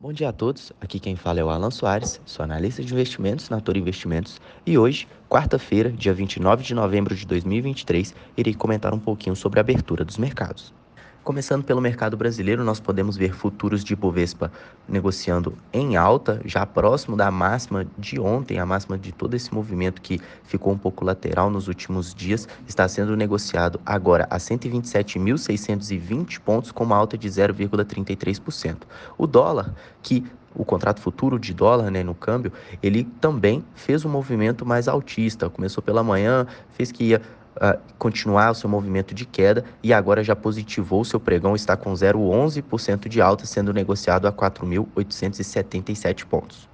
Bom dia a todos, aqui quem fala é o Alan Soares, sou analista de investimentos na Toro Investimentos e hoje, quarta-feira, dia 29 de novembro de 2023, irei comentar um pouquinho sobre a abertura dos mercados. Começando pelo mercado brasileiro, nós podemos ver futuros de Ibovespa negociando em alta, já próximo da máxima de ontem, a máxima de todo esse movimento que ficou um pouco lateral nos últimos dias, está sendo negociado agora a 127.620 pontos, com uma alta de 0,33%. O dólar, que o contrato futuro de dólar né, no câmbio, ele também fez um movimento mais altista. Começou pela manhã, fez que ia uh, continuar o seu movimento de queda e agora já positivou seu pregão, está com 0,11% de alta, sendo negociado a 4.877 pontos.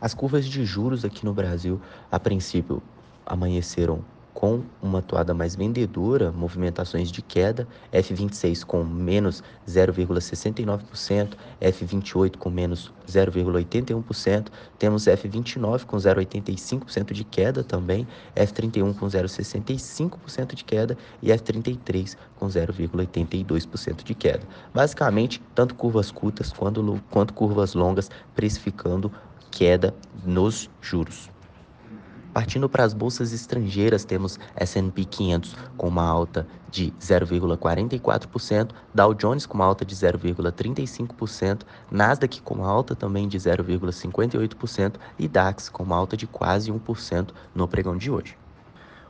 As curvas de juros aqui no Brasil, a princípio, amanheceram com uma toada mais vendedora, movimentações de queda, F26 com menos 0,69%, F28 com menos 0,81%, temos F29 com 0,85% de queda também, F31 com 0,65% de queda e F33 com 0,82% de queda. Basicamente, tanto curvas curtas quanto, quanto curvas longas precificando queda nos juros. Partindo para as bolsas estrangeiras, temos S&P 500 com uma alta de 0,44%, Dow Jones com uma alta de 0,35%, Nasdaq com uma alta também de 0,58% e DAX com uma alta de quase 1% no pregão de hoje.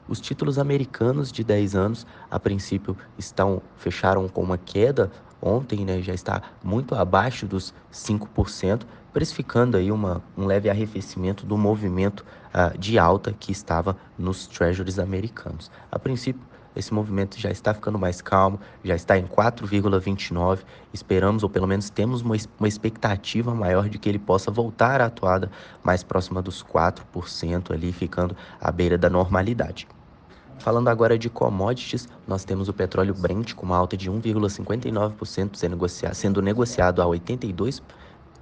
Os títulos americanos de 10 anos, a princípio, estão fecharam com uma queda ontem, né, já está muito abaixo dos 5%, precificando aí uma, um leve arrefecimento do movimento uh, de alta que estava nos treasuries americanos. A princípio, esse movimento já está ficando mais calmo, já está em 4,29. Esperamos, ou pelo menos temos uma, uma expectativa maior de que ele possa voltar à atuada mais próxima dos 4% ali, ficando à beira da normalidade. Falando agora de commodities, nós temos o petróleo Brent com uma alta de 1,59% sendo negociado a 82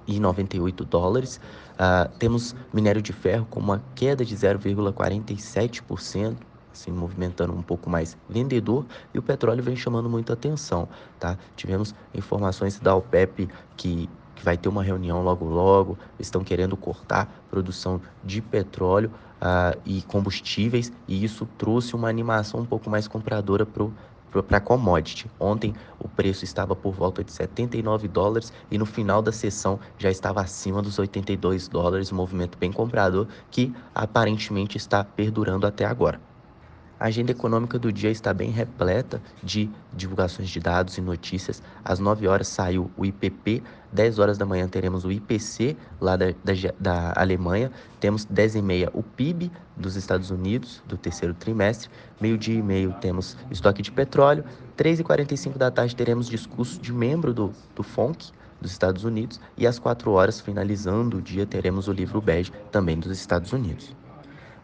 e 98 dólares. Uh, temos minério de ferro com uma queda de 0,47%, assim, movimentando um pouco mais vendedor, e o petróleo vem chamando muita atenção, tá? Tivemos informações da OPEP que, que vai ter uma reunião logo logo, estão querendo cortar produção de petróleo uh, e combustíveis, e isso trouxe uma animação um pouco mais compradora para para commodity. Ontem o preço estava por volta de 79 dólares e no final da sessão já estava acima dos 82 dólares, um movimento bem comprador que aparentemente está perdurando até agora. A agenda econômica do dia está bem repleta de divulgações de dados e notícias. Às 9 horas saiu o IPP, 10 horas da manhã teremos o IPC lá da, da, da Alemanha, temos 10 e meia o PIB dos Estados Unidos do terceiro trimestre, meio-dia e meio temos estoque de petróleo, 3 e 45 da tarde teremos discurso de membro do, do FONC, dos Estados Unidos e às 4 horas, finalizando o dia, teremos o livro bege também dos Estados Unidos.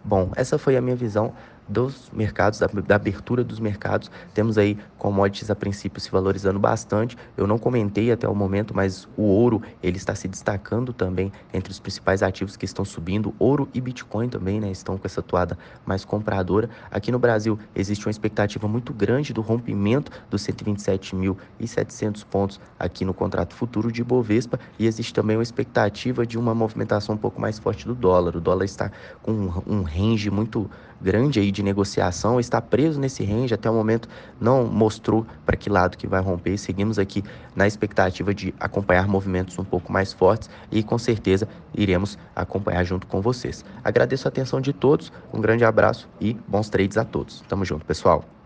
Bom, essa foi a minha visão dos mercados, da, da, abertura dos mercados. Temos aí commodities a princípio se valorizando bastante. Eu não comentei até o momento, mas o ouro ele está se destacando também entre os principais ativos que estão subindo. Ouro e Bitcoin também, né, estão com essa toada mais compradora. Aqui no Brasil existe uma expectativa muito grande do rompimento dos 127.700 pontos aqui no contrato futuro de Bovespa e existe também uma expectativa de uma movimentação um pouco mais forte do dólar. O dólar está com um, range muito grande aí de negociação, está preso nesse range, até o momento não mostrou para que lado que vai romper. Seguimos aqui na expectativa de acompanhar movimentos um pouco mais fortes e com certeza iremos acompanhar junto com vocês. Agradeço a atenção de todos, um grande abraço e bons trades a todos. Tamo junto, pessoal.